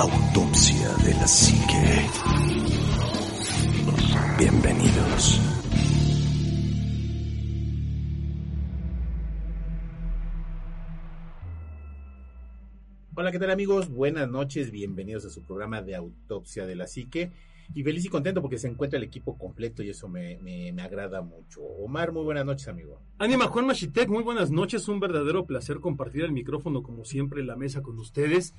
Autopsia de la Psique. Bienvenidos. Hola, ¿qué tal amigos? Buenas noches, bienvenidos a su programa de Autopsia de la Psique. Y feliz y contento porque se encuentra el equipo completo y eso me, me, me agrada mucho. Omar, muy buenas noches, amigo. Anima Juan Machitek, muy buenas noches. Un verdadero placer compartir el micrófono, como siempre, en la mesa con ustedes.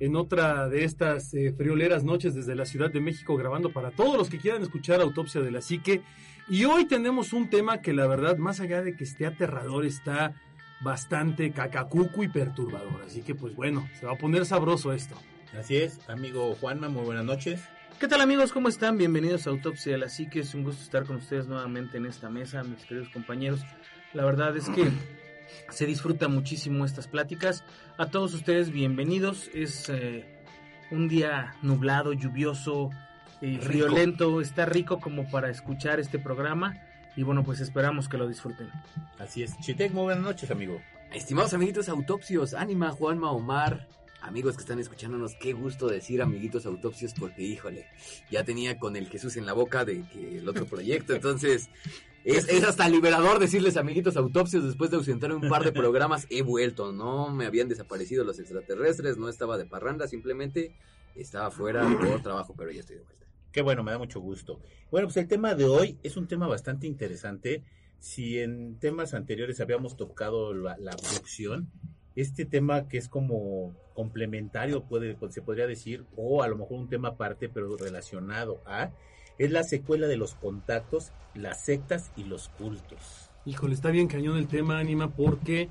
En otra de estas eh, frioleras noches desde la Ciudad de México, grabando para todos los que quieran escuchar Autopsia de la Psique. Y hoy tenemos un tema que, la verdad, más allá de que esté aterrador, está bastante cacacuco y perturbador. Así que, pues bueno, se va a poner sabroso esto. Así es, amigo Juanma, muy buenas noches. ¿Qué tal amigos? ¿Cómo están? Bienvenidos a Autopsia de la Psique. Es un gusto estar con ustedes nuevamente en esta mesa, mis queridos compañeros. La verdad es que se disfruta muchísimo estas pláticas. A todos ustedes, bienvenidos. Es eh, un día nublado, lluvioso, y friolento. Está rico como para escuchar este programa. Y bueno, pues esperamos que lo disfruten. Así es. Chitek, muy buenas noches, amigo. Estimados amiguitos autopsios, Ánima, Juanma, Omar, amigos que están escuchándonos, qué gusto decir amiguitos autopsios porque híjole, ya tenía con el Jesús en la boca de que el otro proyecto, entonces es, es hasta liberador decirles amiguitos autopsios después de ausentar un par de programas, he vuelto, no me habían desaparecido los extraterrestres, no estaba de parranda, simplemente estaba fuera por trabajo, pero ya estoy de vuelta. Qué bueno, me da mucho gusto. Bueno, pues el tema de hoy es un tema bastante interesante. Si en temas anteriores habíamos tocado la, la abducción, este tema que es como complementario, puede, se podría decir, o a lo mejor un tema aparte, pero relacionado a, es la secuela de los contactos, las sectas y los cultos. Híjole, está bien cañón el tema, Anima, porque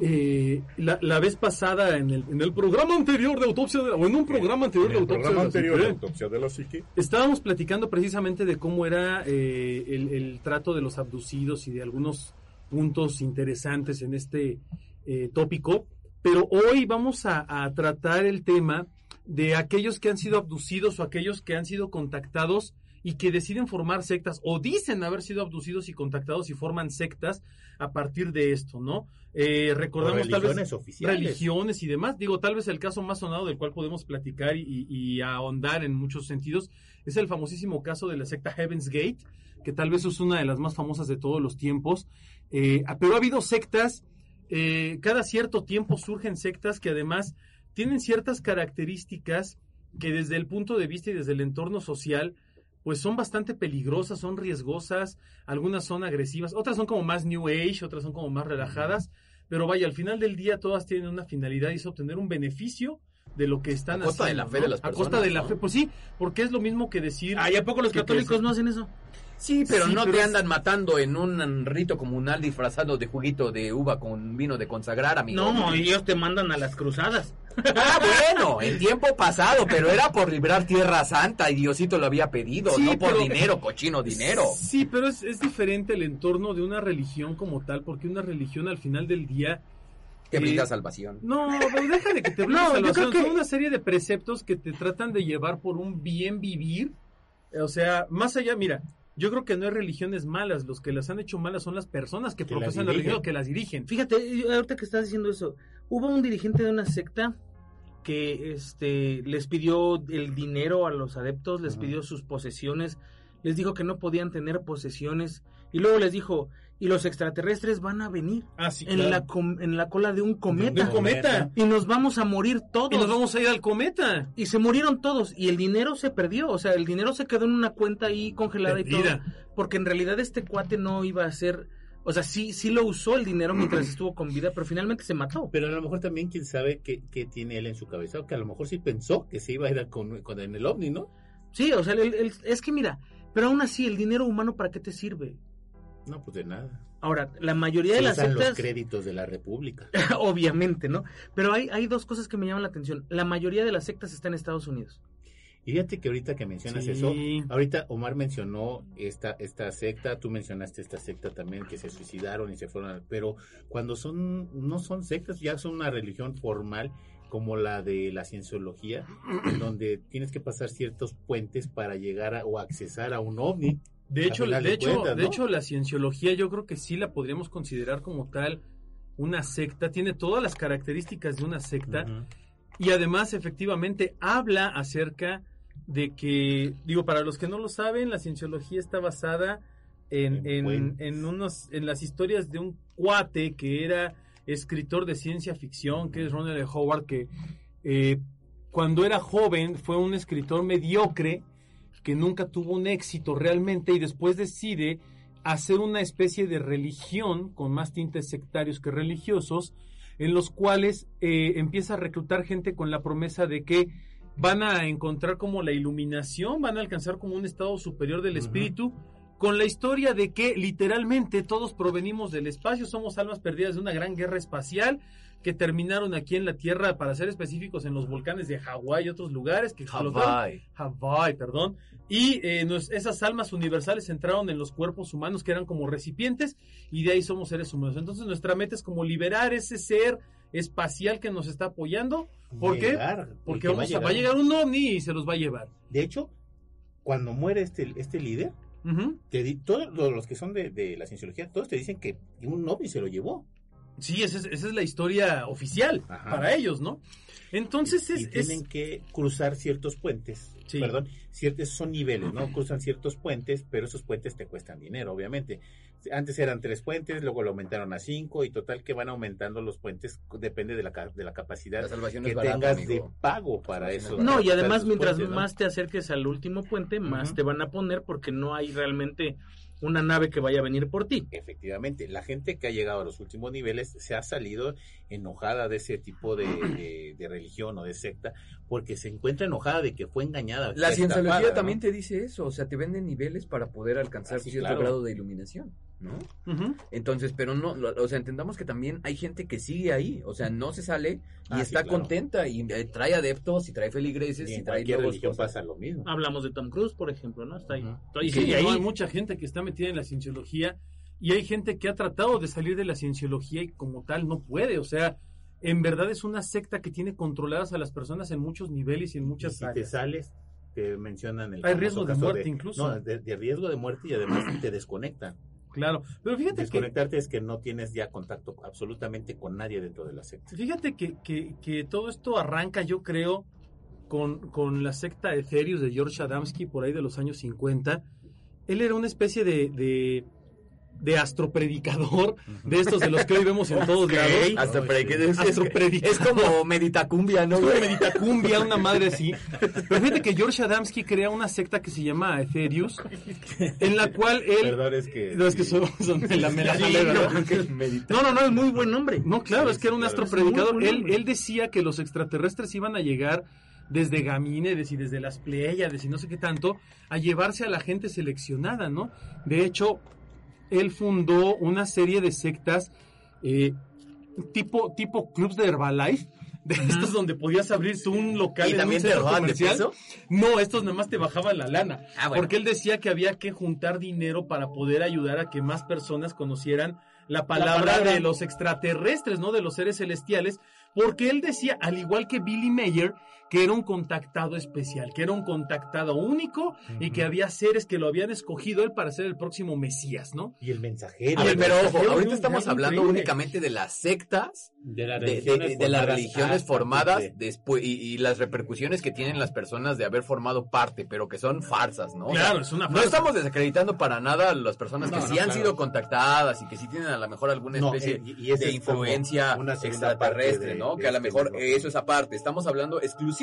eh, la, la, vez pasada en el, en el programa anterior de autopsia de, o en un programa anterior de autopsia, programa de, la anterior psique, de autopsia de la psique estábamos platicando precisamente de cómo era eh, el, el, trato de los abducidos y de algunos puntos interesantes en este eh, tópico pero hoy vamos a, a, tratar el tema de aquellos que han sido abducidos o aquellos que han sido contactados y que deciden formar sectas o dicen haber sido abducidos y contactados y forman sectas a partir de esto, ¿no? Eh, recordamos tal vez oficiales. religiones y demás. Digo, tal vez el caso más sonado del cual podemos platicar y, y, ahondar en muchos sentidos es el famosísimo caso de la secta Heaven's Gate, que tal vez es una de las más famosas de todos los tiempos. Eh, pero ha habido sectas, eh, cada cierto tiempo surgen sectas que además tienen ciertas características que desde el punto de vista y desde el entorno social pues son bastante peligrosas, son riesgosas, algunas son agresivas, otras son como más New Age, otras son como más relajadas, pero vaya, al final del día todas tienen una finalidad y es obtener un beneficio de lo que están a costa haciendo. de la fe ¿no? de las personas. A costa de la ¿no? fe, pues sí, porque es lo mismo que decir... ¿Ah, ¿y a poco los católicos no hacen eso? Sí, pero Sí, no pero te es- andan matando en un rito comunal disfrazado de juguito de uva con vino de consagrar, amigo. No, ellos te mandan a las cruzadas. Ah, bueno, en tiempo pasado, pero era por librar Tierra Santa y Diosito lo había pedido, Sí, no por pero- dinero, cochino dinero. Sí, pero es, es diferente el entorno de una religión como tal, porque una religión al final del día... Eh, brinda salvación. No, pero deja de que te brinda No, salvación. que- Son una serie de preceptos que te tratan de llevar por un bien vivir. O sea, más allá, mira, yo creo que no hay religiones malas. Los que las han hecho malas son las personas que, profesan la religión que las dirigen. Fíjate, ahorita que estás diciendo eso, hubo un dirigente de una secta que este les pidió el dinero a los adeptos, les pidió sus posesiones, les dijo que no podían tener posesiones y luego les dijo, "Y los extraterrestres van a venir Ah, sí, en la com- en la cola de un cometa De un cometa. y nos vamos a morir todos." Y nos vamos a ir al cometa. Y se murieron todos y el dinero se perdió, o sea, el dinero se quedó en una cuenta ahí congelada y todo, porque en realidad este cuate no iba a ser, o sea, sí sí lo usó el dinero mientras estuvo con vida, pero finalmente se mató. Pero a lo mejor también quién sabe qué, qué tiene él en su cabeza, o que a lo mejor sí pensó que se iba a ir con, con en el ovni, ¿no? Sí, o sea, el- el- es que mira, pero aún así el dinero humano para qué te sirve? No, pues de nada. Ahora, la mayoría de las usan los sectas créditos de la República. obviamente, ¿no? Pero hay hay dos cosas que me llaman la atención. La mayoría de las sectas está en Estados Unidos. Y fíjate que ahorita que mencionas Sí. eso, ahorita Omar mencionó esta, esta secta, tú mencionaste esta secta también que se suicidaron y se fueron, a- pero cuando son, no son sectas, ya son una religión formal como la de la cienciología, en donde tienes que pasar ciertos puentes para llegar a, o accesar a un ovni. De hecho, de, hecho, cuentas, de hecho, la cienciología yo creo que sí la podríamos considerar como tal una secta. Tiene todas las características de una secta. Y además efectivamente habla acerca de que, digo, para los que no lo saben, la cienciología está basada en, En en unos, en las historias de un cuate que era escritor de ciencia ficción, que es Ronald E. Howard, que eh, cuando era joven fue un escritor mediocre que nunca tuvo un éxito realmente y después decide hacer una especie de religión con más tintes sectarios que religiosos, en los cuales eh, empieza a reclutar gente con la promesa de que van a encontrar como la iluminación, van a alcanzar como un estado superior del espíritu, con la historia de que literalmente todos provenimos del espacio, somos almas perdidas de una gran guerra espacial que terminaron aquí en la Tierra, para ser específicos, en los volcanes de Hawái y otros lugares que explotaron. Hawái. Hawái, perdón. Y eh, nos- esas almas universales entraron en los cuerpos humanos que eran como recipientes y de ahí somos seres humanos. Entonces nuestra meta es como liberar ese ser espacial que nos está apoyando. ¿Por qué? Llegar, Porque que vamos a, va a llegar un ovni y se los va a llevar. De hecho, cuando muere este, este líder, te todos los los que son de, de la cienciología, todos te dicen que un ovni se lo llevó. Sí, esa es, esa es la historia oficial Ajá. para ellos, ¿no? Entonces y es, tienen que cruzar ciertos puentes, Sí. perdón, ciertos son niveles, ¿no? Cruzan ciertos puentes, pero esos puentes te cuestan dinero, obviamente. Antes eran tres puentes, luego lo aumentaron a cinco y total que van aumentando los puentes, depende de la, ca- de la capacidad La salvación que barata, tengas amigo. de pago para eso. No, y además mientras puentes, ¿no? más te acerques al último puente, más te van a poner porque no hay realmente una nave que vaya a venir por ti. Efectivamente, la gente que ha llegado a los últimos niveles se ha salido enojada de ese tipo de, de- de religión o de secta porque se encuentra enojada de que fue engañada. La cienciología también te dice eso, o sea, te venden niveles para poder alcanzar cierto claro. grado de iluminación, ¿no? Ujú. Entonces, pero no, lo- o sea, entendamos que también hay gente que sigue ahí, o sea, no se sale y Ah, sí, está claro. contenta y eh, trae adeptos y trae feligreses Y y, en trae cualquier religión cosas. pasa lo mismo. Hablamos de Tom Cruise, por ejemplo, ¿no? Está ahí. Y Sí, no, hay mucha gente que está metida en la cienciología y hay gente que ha tratado de salir de la cienciología y como tal no puede. O sea, en verdad es una secta que tiene controladas a las personas en muchos niveles y en Y muchas si te sales, te mencionan el Hay riesgo de muerte incluso. No, de, de riesgo de muerte y además te desconectan. Claro, pero fíjate que, Desconectarte es que no tienes ya contacto absolutamente con nadie dentro de la secta. fíjate que, que, que todo esto arranca, yo creo, con, con la secta Etherius de George Adamski por ahí de los años 50. Él era una especie de, de, de astropredicador, de estos de los que hoy vemos en todos lados. Para sí. que es, es- Astropredicador. es como meditacumbia, ¿no? Es una meditacumbia, una madre así. Pero fíjate que George Adamski crea una secta que se llama Etherius, en la cual él... Perdón, es que... No, es que son, son de la. No, no, no, es muy buen nombre. No, claro, Sí, es que era un astropredicador. Él, él decía que los extraterrestres iban a llegar desde Gamínedes y desde las Pléyades y no sé qué tanto, a llevarse a la gente seleccionada, ¿no? De hecho, él fundó una serie de sectas eh, tipo, tipo clubs de Herbalife, de estos donde podías abrir tú un local ¿Y en también centro de comercial. No, estos nada más te bajaban la lana. Ah, bueno. Porque él decía que había que juntar dinero para poder ayudar a que más personas conocieran la palabra, palabra. de los extraterrestres, ¿no? De los seres celestiales. Porque él decía, al igual que Billy Mayer, que era un contactado especial, que era un contactado único y que había seres que lo habían escogido él para ser el próximo Mesías, ¿no? Y el mensajero. A ver, el pero ojo, ahorita es estamos hablando increíble. únicamente de las sectas, de, las de, de- religiones de las formadas religiones después y, y las repercusiones que tienen las personas de haber formado parte, pero que son farsas, ¿no? O sea, Claro, es una no farsa. estamos desacreditando para nada a las personas que No, sí no, han claro. sido contactadas y que sí tienen a lo mejor alguna No, especie eh, y- y esa de influencia extraterrestre, ¿no? de que a lo este mejor mismo eso es aparte. Estamos hablando exclusivamente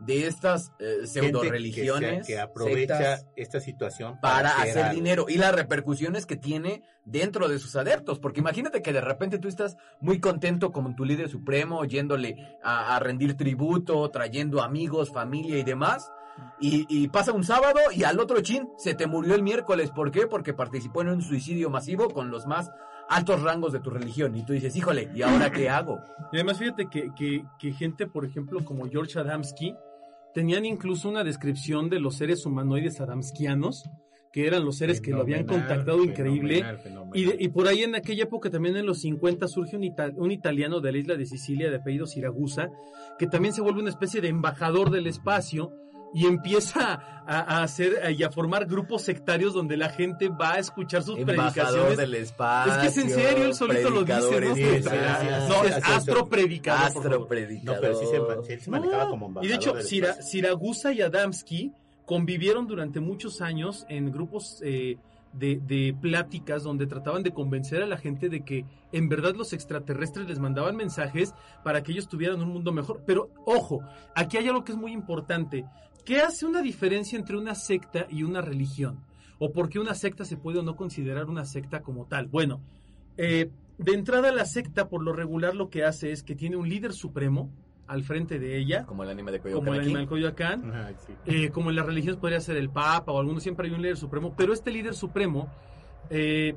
de estas eh, pseudo religiones que, aprovecha esta situación para hacer algo. dinero y las repercusiones que tiene dentro de sus adeptos. Porque imagínate que de repente tú estás muy contento como tu líder supremo, yéndole a, a rendir tributo, trayendo amigos, familia y demás. Y, y pasa un sábado y al otro chin se te murió el miércoles. ¿Por qué? Porque participó en un suicidio masivo con los más altos rangos de tu religión. Y tú dices, híjole, ¿y ahora qué hago? Y además fíjate que, que, que gente, por ejemplo, como George Adamski, tenían incluso una descripción de los seres humanoides adamskianos, que eran los seres que lo habían contactado increíble. fenomenal, fenomenal. Y, de- y por ahí en aquella época, también en los 50, surge un, ita- un italiano de la isla de Sicilia de apellido Siragusa, que también se vuelve una especie de embajador del espacio y empieza a, a hacer y a formar grupos sectarios donde la gente va a escuchar sus Embajador predicaciones. del espacio. Es que es en serio, él solito lo dice, ¿no? Sí, No, sí, es astro predicador. Astro predicador. No, pero sí se, sí, él se manejaba No, como embajador. Y de hecho, Sira-. Siragusa y Adamski convivieron durante muchos años en grupos eh, de, de pláticas donde trataban de convencer a la gente de que en verdad los extraterrestres les mandaban mensajes para que ellos tuvieran un mundo mejor. Pero ojo, aquí hay algo que es muy importante. ¿Qué hace una diferencia entre una secta y una religión? ¿O por qué una secta se puede o no considerar una secta como tal? Bueno, eh, de entrada la secta por lo regular lo que hace es que tiene un líder supremo al frente de ella, Como el anime de Coyoacán. como el aquí. animal Coyoacán, sí. eh, como en las religiones podría ser el Papa o algunos, siempre hay un líder supremo, pero este líder supremo eh,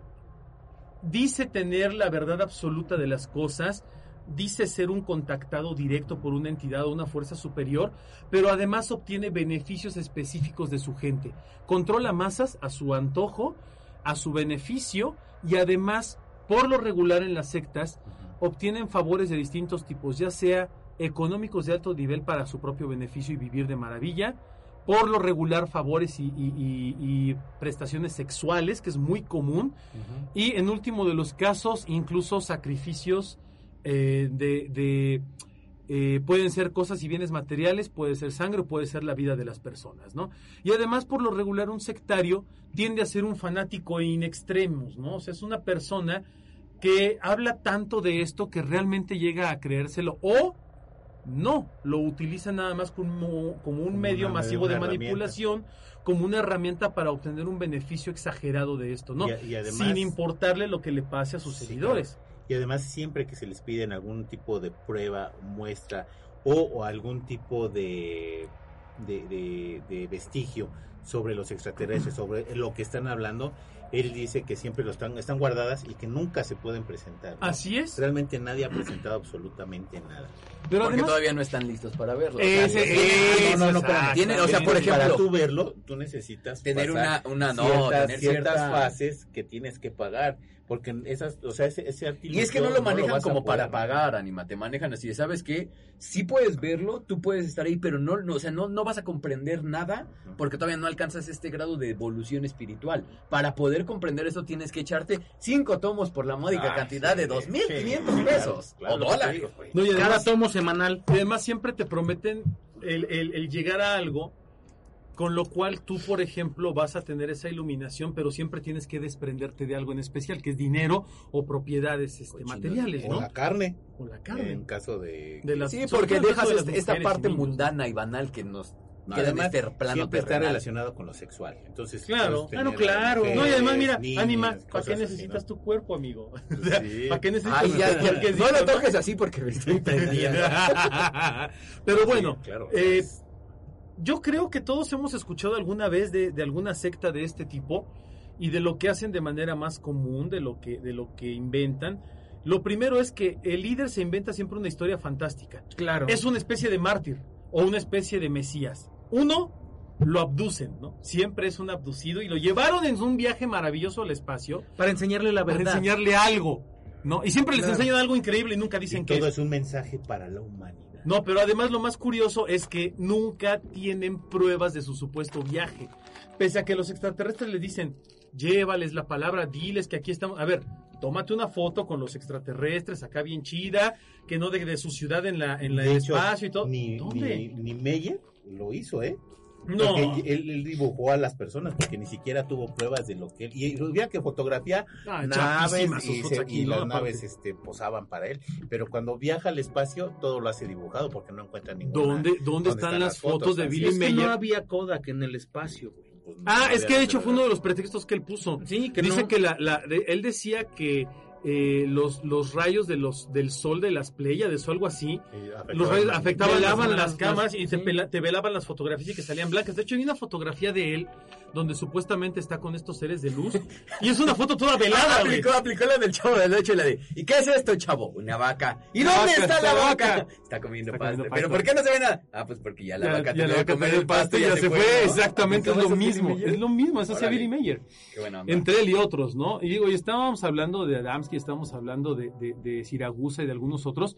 dice tener la verdad absoluta de las cosas, dice ser un contactado directo por una entidad o una fuerza superior, pero además obtiene beneficios específicos de su gente. Controla masas a su antojo, a su beneficio y además, por lo regular en las sectas, obtienen favores de distintos tipos, ya sea económicos de alto nivel para su propio beneficio y vivir de maravilla, por lo regular favores y, y- y- y prestaciones sexuales, que es muy común, y en último de los casos, incluso sacrificios eh, de... de, eh, pueden ser cosas y bienes materiales, puede ser sangre, puede ser la vida de las personas, ¿no? Y además, por lo regular, un sectario tiende a ser un fanático in extremus, ¿no? O sea, es una persona que habla tanto de esto que realmente llega a creérselo o no, lo utiliza nada más como, como un Como medio una- masivo de manipulación, como una herramienta para obtener un beneficio exagerado de esto, ¿no? Y a- y además- Sin importarle lo que le pase a sus Sí, seguidores. Y además siempre que se les piden algún tipo de prueba, muestra o, o algún tipo de, de, de- de vestigio sobre los extraterrestres, sobre lo que están hablando, él dice que siempre lo están, están guardadas y que nunca se pueden presentar. ¿no? Así es. Realmente nadie ha presentado absolutamente nada. Pero Porque además, todavía no están listos para verlo. Ese- O sea, ese- no, no, no, exacto. espérame. Tiene- o sea, por Para ejemplo- tú verlo, tú necesitas Tener pasar una, una no, ciertas, tener ciertas cierta- fases que tienes que pagar. Porque esas, o sea, ese, ese Y es que no lo manejan como poder, para pagar, Anima, te manejan así, de, ¿sabes qué? Sí puedes verlo, tú puedes estar ahí, pero no, no o sea, no, no vas a comprender nada porque todavía no alcanzas este grado de evolución espiritual. Para poder comprender eso tienes que echarte cinco tomos por la módica Ah, cantidad de sí, 2.500 sí, pesos claro, o dólares. y Cada tomo semanal. y además siempre te prometen el, el- el llegar a algo con lo cual tú, por ejemplo, vas a tener esa iluminación, pero siempre tienes que desprenderte de algo en especial, que es dinero o propiedades este, materiales, O ¿no? la carne, O la carne. en caso de... De las- Sí, porque dejas de este- esta parte mundana y banal que nos No, en además, este plano siempre está relacionado con lo sexual. Entonces, Claro, puedes ah, claro. mujeres, no, y además, mira, niñas, Anima, ¿para qué así, necesitas ¿no? tu cuerpo, amigo? Sí. ¿Para qué necesitas Ay, ya, nuestro ya, cuerpecito, no lo toques así porque me estoy prendiendo. Pero bueno, Sí, claro, eh, es- yo creo que todos hemos escuchado alguna vez de, de alguna secta de este tipo y de lo que hacen de manera más común, de lo que, de lo que inventan. Lo primero es que el líder se inventa siempre una historia fantástica. Claro. Es una especie de mártir o una especie de mesías. Uno, lo abducen, ¿no? Siempre es un abducido y lo llevaron en un viaje maravilloso al espacio para enseñarle la para verdad. enseñarle algo, ¿no? Y siempre les Claro. enseñan algo increíble y nunca dicen y que todo es un mensaje para la humanidad. no, pero además lo más curioso es que nunca tienen pruebas de su supuesto viaje. Pese a que los extraterrestres les dicen, llévales la palabra, diles que aquí estamos. A ver, tómate una foto con los extraterrestres acá bien chida, que no deje de su ciudad en la en la De el hecho, espacio y todo. Ni, ¿Dónde? ni, ni Meyer lo hizo, ¿eh? no. Porque él, él dibujó a las personas porque ni siquiera tuvo pruebas de lo que él. Y hubiera que fotografía Ah, naves y, fotos se- aquí, y ¿no? las naves este, posaban para él. Pero cuando viaja al espacio, todo lo hace dibujado porque no encuentra ninguna. ¿Dónde, dónde, están, las fotos, de Billy es. Que no había Kodak en el espacio, güey. Pues, no Ah, es que de hecho fue uno de los pretextos que él puso. Sí, que Dice no. que la, la- de- él decía que eh, los, los rayos de los, del sol de las Pléyades o algo así, Sí, afectaban los rayos las- afectaban Velaban las, las- las cámaras y te, sí. te velaban las fotografías y que salían blancas. De hecho, hay una fotografía de él donde supuestamente está con estos seres de luz y es una foto toda velada, güey. aplicó, aplicó la del chavo del ocho y la de ¿Y qué es esto, chavo? Una vaca. ¿Y dónde Vaca, está la vaca? vaca. Está comiendo Está pasto. comiendo ¿Pero pasto. por qué no se ve nada? Ah, pues porque ya la Ya- vaca ya la que vaca comer el pasto y ya se fue. fue. ¿no? Exactamente, es ¿Cómo lo mismo. Es lo mismo, eso hacía Órale. Billy Mayer. Qué buena onda. Entre él y otros, ¿no? Y digo, y estábamos hablando de Adamski, estábamos hablando de, de, de Siragusa y de algunos otros.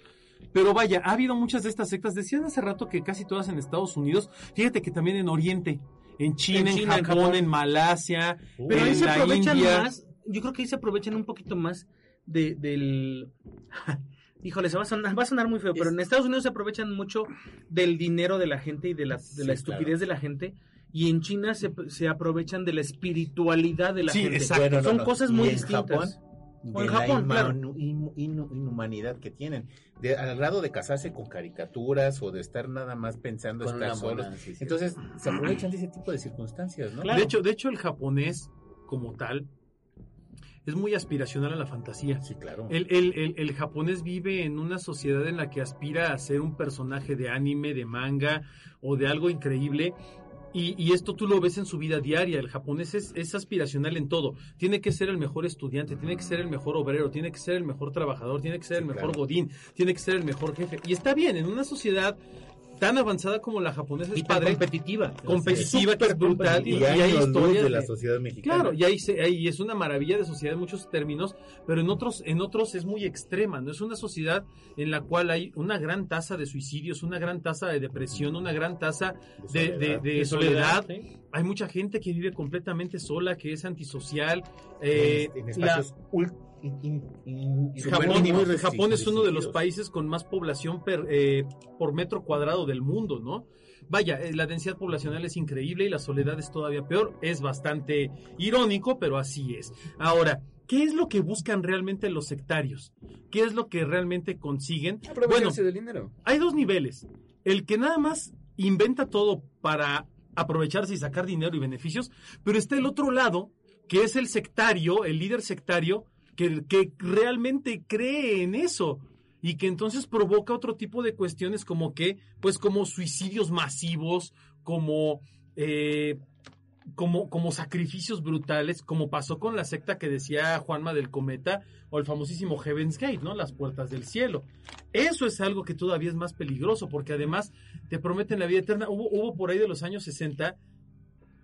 Pero vaya, ha habido muchas de estas sectas. Decían hace rato que casi todas en Estados Unidos. Fíjate que también en Oriente. En China, en, China, en Japón, Japón. en Malasia, Pero en ahí se la aprovechan India. más, yo creo que ahí se aprovechan un poquito más de, del... Híjole, se va a sonar, va a sonar muy feo, pero en Estados Unidos se aprovechan mucho del dinero de la gente y de la, de Sí, la estupidez claro. de la gente. Y en China se, se aprovechan de la espiritualidad de la Sí, gente. exacto. Bueno, no, Son no. cosas Y muy en distintas. Japón, O en de Japón, la claro. inhumanidad que tienen, de, al grado de casarse con caricaturas o de estar nada más pensando Con estar solos. mona, sí, sí. Entonces se aprovechan de ese tipo de circunstancias, ¿no? De hecho, de hecho, el japonés, como tal, es muy aspiracional a la fantasía. sí, claro. El, el- el- el japonés vive en una sociedad en la que aspira a ser un personaje de anime, de manga o de algo increíble. Y, y esto tú lo ves en su vida diaria. El japonés es, es aspiracional en todo. Tiene que ser el mejor estudiante, tiene que ser el mejor obrero, tiene que ser el mejor trabajador, tiene que ser el mejor claro. godín, tiene que ser el mejor jefe. Y está bien, en una sociedad tan avanzada como la japonesa es y tan padre, competitiva. competitiva, que es brutal, y, y y hay luz historias de la sociedad mexicana. Claro, y ahí, se, ahí es una maravilla de sociedad en muchos términos, pero en otros, en otros es muy extrema, ¿no? Es una sociedad en la cual hay una gran tasa de suicidios, una gran tasa de depresión, una gran tasa de, de- de De soledad. soledad, ¿sí? Hay mucha gente que vive completamente sola, que es antisocial. eh, en, en la- espacios in- Japón, es uno de los países con más población per, eh, por metro cuadrado del mundo, ¿no? Vaya, eh, la densidad poblacional es increíble y la soledad es todavía peor. Es bastante irónico, pero así es. Ahora, ¿qué es lo que buscan realmente los sectarios? ¿Qué es lo que realmente consiguen? Bueno, Aprovecharse del dinero. hay dos niveles. El que nada más inventa todo para aprovecharse y sacar dinero y beneficios, pero está el otro lado, que es el sectario, el líder sectario, que, realmente cree en eso y que entonces provoca otro tipo de cuestiones como que, pues como suicidios masivos, como... eh, como, como sacrificios brutales, como pasó con la secta que decía Juanma del Cometa, o el famosísimo Heaven's Gate, ¿no? Las puertas del cielo. Eso es algo que todavía es más peligroso, porque además te prometen la vida eterna. Hubo, hubo por ahí de los años 60,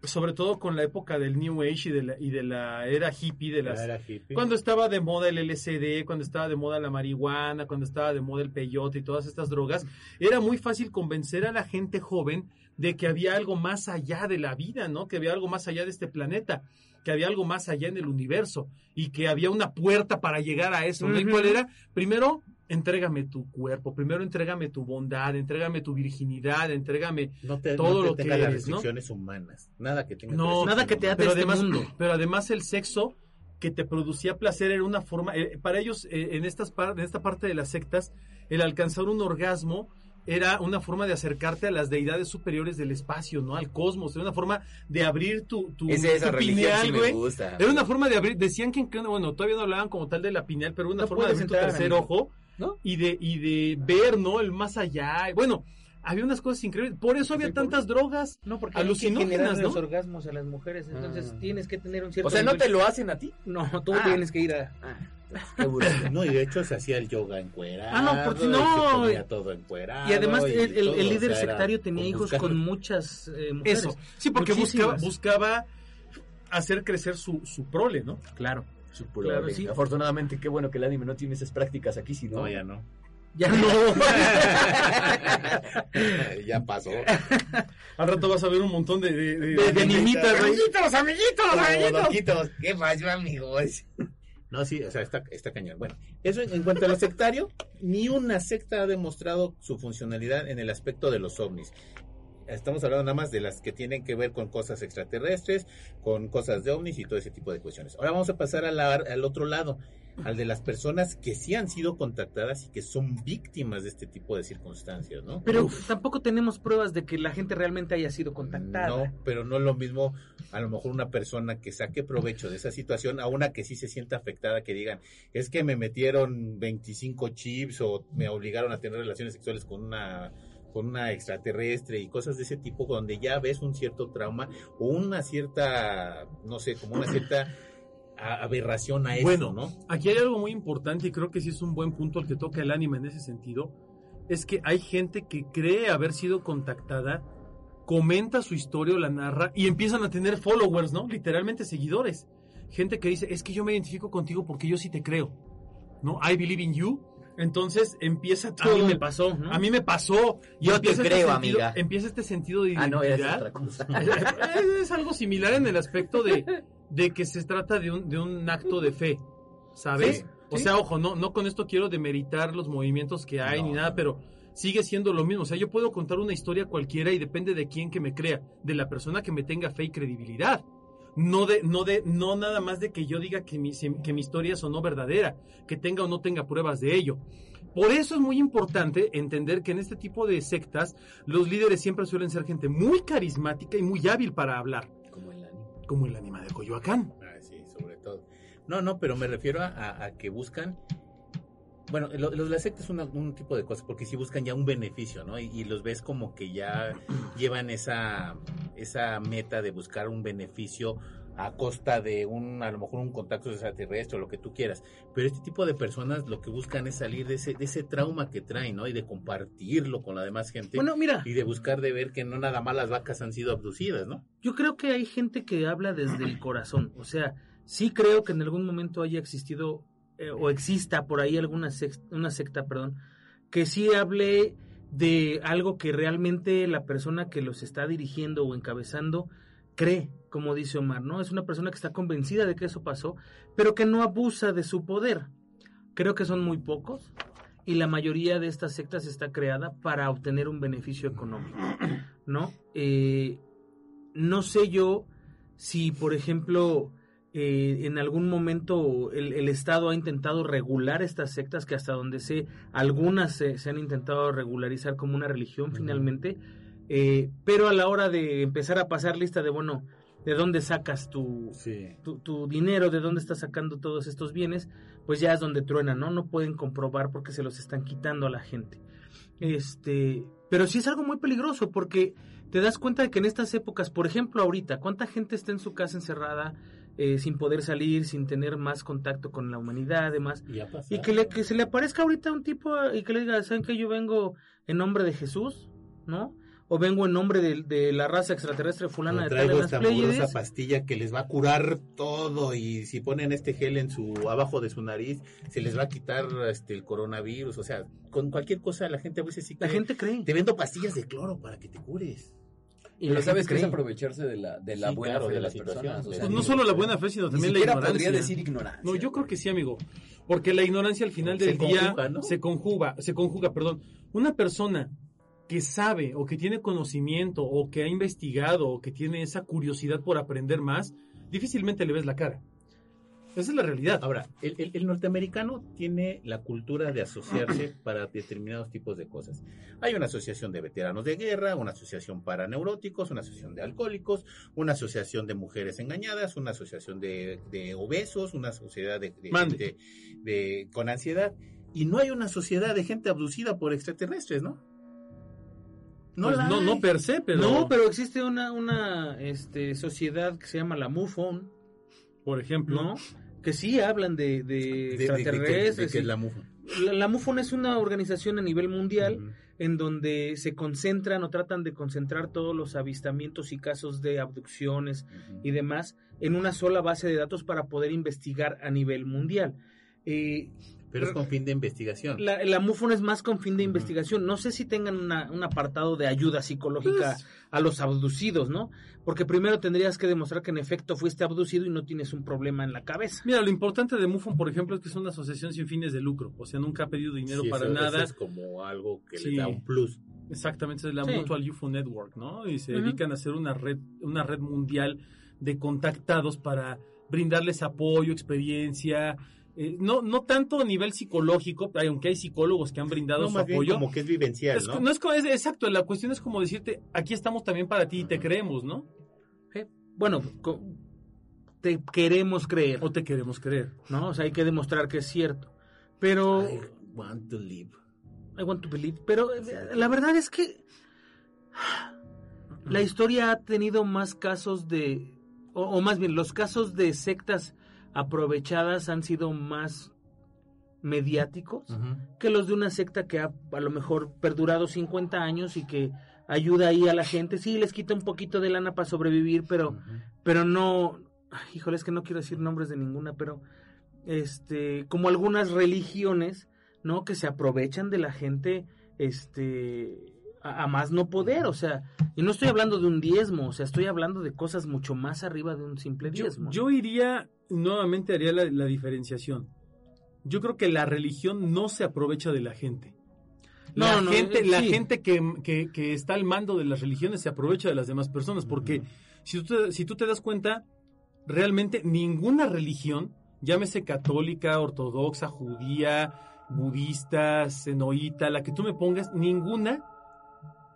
sobre todo con la época del New Age y de la, y de la era hippie, de las, Era hippie. cuando estaba de moda el LSD, cuando estaba de moda la marihuana, cuando estaba de moda el peyote y todas estas drogas, era muy fácil convencer a la gente joven de que había algo más allá de la vida, ¿no? Que había algo más allá de este planeta, que había algo más allá en el universo y que había una puerta para llegar a eso, ¿no? ¿Y Ujú. cuál era? Primero, entrégame tu cuerpo, primero entrégame tu bondad, entrégame tu virginidad, entrégame no te, todo no te lo que tenga las eres, ¿no? restricciones humanas. Nada que tenga No, Nada que te ate pero este además, mundo. pero además el sexo que te producía placer era una forma, eh, para ellos eh, en, estas par- en esta parte de las sectas, el alcanzar un orgasmo era una forma de acercarte a las deidades superiores del espacio, ¿no? Al cosmos, era una forma de abrir tu, tu, Esa, esa tu pineal, sí güey. gusta. Era una forma de abrir, decían que, que, bueno, todavía no hablaban como tal de la pineal, pero una No forma de abrir tu tercer ojo ¿No? y de, y de ver, ¿no? El más allá. Bueno, había unas cosas increíbles. Por eso había tantas drogas. No, porque Alucinógenas, los orgasmos a las mujeres, entonces Ah. tienes que tener un cierto O sea, ¿no nivel- te lo hacen a ti? No, tú Ah. tienes que ir a... Ah, qué. No, y de hecho se hacía el yoga encuerado. Ah, no, porque y no, y- todo encuerado. Y además y el, el- todo, el o líder sea, sectario tenía hijos buscar- con muchas eh, mujeres. Eso. Sí, porque buscaba, buscaba hacer crecer su, su prole, ¿no? Claro. Su puro Claro, vale. sí. Afortunadamente, qué bueno que el anime no tiene esas prácticas aquí, si no. No, ya no. Ya no. ya pasó. Al rato vas a ver un montón de, de, de- De- de animitas, amiguitos, amiguitos, Como amiguitos. ¿Qué pasó, amigos? No, sí, o sea, está, está cañón. Bueno, eso en, en cuanto a lo sectario, ni una secta ha demostrado su funcionalidad en el aspecto de los ovnis. Estamos hablando nada más de las que tienen que ver con cosas extraterrestres, con cosas de ovnis y todo ese tipo de cuestiones. Ahora vamos a pasar a la- al otro lado, al de las personas que sí han sido contactadas y que son víctimas de este tipo de circunstancias, ¿no? Pero tampoco tenemos pruebas de que la gente realmente haya sido contactada. No, pero no es lo mismo a lo mejor una persona que saque provecho de esa situación a una que sí se sienta afectada, que digan, es que me metieron 25 chips o me obligaron a tener relaciones sexuales con una con una extraterrestre y cosas de ese tipo donde ya ves un cierto trauma o una cierta, no sé, como una cierta aberración a eso, Bueno, ¿no? Aquí hay algo muy importante y creo que sí es un buen punto el que toca el anime en ese sentido. Es que hay gente que cree haber sido contactada, comenta su historia o la narra y empiezan a tener followers, ¿no? Literalmente seguidores. Gente que dice, es que yo me identifico contigo porque yo sí te creo. ¿No? I believe in you. Entonces empieza A todo. mí me pasó, ¿no? A mí me pasó. Yo te empieza creo, sentido- amiga. Empieza este sentido de Ah, no, es identidad. otra cosa. es, es algo similar en el aspecto de, de que se trata de un, de un acto de fe, ¿sabes? Sí, o sea, ojo, no, no con esto quiero demeritar los movimientos que hay No, ni nada, pero sigue siendo lo mismo. O sea, yo puedo contar una historia cualquiera y depende de quién que me crea, de la persona que me tenga fe y credibilidad. No de, no de, no nada más de que yo diga que mi, que mi historia es o no verdadera, que tenga o no tenga pruebas de ello. Por eso es muy importante entender que en este tipo de sectas los líderes siempre suelen ser gente muy carismática y muy hábil para hablar, Como el anime. como el anima de Coyoacán. Ah, sí, sobre todo. No, no, pero me refiero a, a- a que buscan. Bueno, lo- los las sectas es una- un tipo de cosas, porque si buscan ya un beneficio, ¿no? Y, y los ves como que ya llevan esa, esa meta de buscar un beneficio a costa de un, a lo mejor un contacto extraterrestre o lo que tú quieras. Pero este tipo de personas lo que buscan es salir de ese, de ese trauma que traen, ¿no? Y de compartirlo con la demás gente. Bueno, mira, y de buscar de ver que no nada más las vacas han sido abducidas, ¿no? yo creo que hay gente que habla desde el corazón. O sea, sí creo que en algún momento haya existido eh, o exista por ahí alguna secta, perdón, que sí hable de algo que realmente la persona que los está dirigiendo o encabezando cree, como dice Omar, ¿no? Es una persona que está convencida de que eso pasó, pero que no abusa de su poder. Creo que son muy pocos y la mayoría de estas sectas está creada para obtener un beneficio económico, ¿no? Eh, no sé yo si, por ejemplo, eh, en algún momento el, el Estado ha intentado regular estas sectas, que hasta donde sé, algunas se, se han intentado regularizar como una religión finalmente, eh, pero a la hora de empezar a pasar lista de, bueno, ¿de dónde sacas tu, Sí. tu, tu dinero, de dónde estás sacando todos estos bienes, pues ya es donde truenan, ¿no? No pueden comprobar porque se los están quitando a la gente. Este, pero sí es algo muy peligroso porque te das cuenta de que en estas épocas, por ejemplo, ahorita, ¿cuánta gente está en su casa encerrada eh, sin poder salir, sin tener más contacto con la humanidad, además? Y. Y que, le, que se le aparezca ahorita un tipo y que le diga, ¿saben que yo vengo en nombre de Jesús? ¿No? O vengo en nombre de, de la raza extraterrestre fulana O de traigo esta pastilla que les va a curar todo y si ponen este gel en su abajo de su nariz se les va a quitar este el coronavirus, o sea, con cualquier cosa la gente a veces sí La cree. gente cree. te vendo pastillas de cloro para que te cures. Y Pero sabes que es aprovecharse de la, de la Sí, buena claro, fe de de la las situación, personas. o sea, Pues no solo la buena fe, sino también la ignorancia. podría decir ignorancia. No, yo creo que sí, amigo. Porque la ignorancia al final Se del día conjuga, ¿no? se conjuga, se conjuga, perdón. Una persona que sabe o que tiene conocimiento o que ha investigado o que tiene esa curiosidad por aprender más, difícilmente le ves la cara. Esa es la realidad. Ahora, el, el- el norteamericano tiene la cultura de asociarse para determinados tipos de cosas. Hay una asociación de veteranos de guerra, una asociación para neuróticos, una asociación de alcohólicos, una asociación de mujeres engañadas, una asociación de, de obesos, una sociedad de, de de- con ansiedad. Y no hay una sociedad de gente abducida por extraterrestres, ¿no? Pues la no, no per se, pero, No, pero existe una, una este, sociedad que se llama la MUFON, por ejemplo, ¿no? Que sí hablan de, de De- de- de que- de extraterrestres. que la mufa. la, la MUFON es una organización a nivel mundial en donde se concentran o tratan de concentrar todos los avistamientos y casos de abducciones y demás en una sola base de datos para poder investigar a nivel mundial. Eh, Pero es con fin de investigación. la, la MUFON es más con fin de Ujú. investigación. No sé si tengan una- un apartado de ayuda psicológica Pues- a los abducidos, ¿no? Porque primero tendrías que demostrar que en efecto fuiste abducido y no tienes un problema en la cabeza. Mira, lo importante de MUFON, por ejemplo, es que es una asociación sin fines de lucro. O sea, nunca ha pedido dinero Sí, para eso- eso nada. es como algo que Sí. le da un plus. Exactamente, es la Sí. Mutual UFO Network, ¿no? Y se Ujú. dedican a hacer una red, una red mundial de contactados para brindarles apoyo, experiencia, eh, no, no tanto a nivel psicológico, hay- aunque hay psicólogos que han brindado No, su más bien apoyo. como que es vivencial, Es- ¿no? no es, es- exacto, la cuestión es como decirte, aquí estamos también para ti y te creemos, ¿no? Eh, Bueno, te queremos creer, O te queremos creer. ¿no? O sea, hay que demostrar que es cierto. Pero... I want to live. I want to believe. Pero eh, la verdad es que la historia ha tenido más casos de, o, o más bien, los casos de sectas aprovechadas han sido más mediáticos que los de una secta que ha a lo mejor perdurado 50 años y que ayuda ahí a la gente. Sí, les quita un poquito de lana para sobrevivir, pero, pero no, ay, híjole, es que no quiero decir nombres de ninguna, pero este, como algunas religiones ¿no? Que se aprovechan de la gente, este, a, a más no poder, o sea, y no estoy hablando de un diezmo, o sea, estoy hablando de cosas mucho más arriba de un simple Yo, diezmo. yo iría, nuevamente haría la, la diferenciación. Yo creo que la religión no se aprovecha de la gente. La no, gente, eh, la sí. gente que, que- que está al mando de las religiones se aprovecha de las demás personas, porque si, tú te, si tú te das cuenta, realmente ninguna religión, llámese católica, ortodoxa, judía, budista, senoíta, la que tú me pongas, ninguna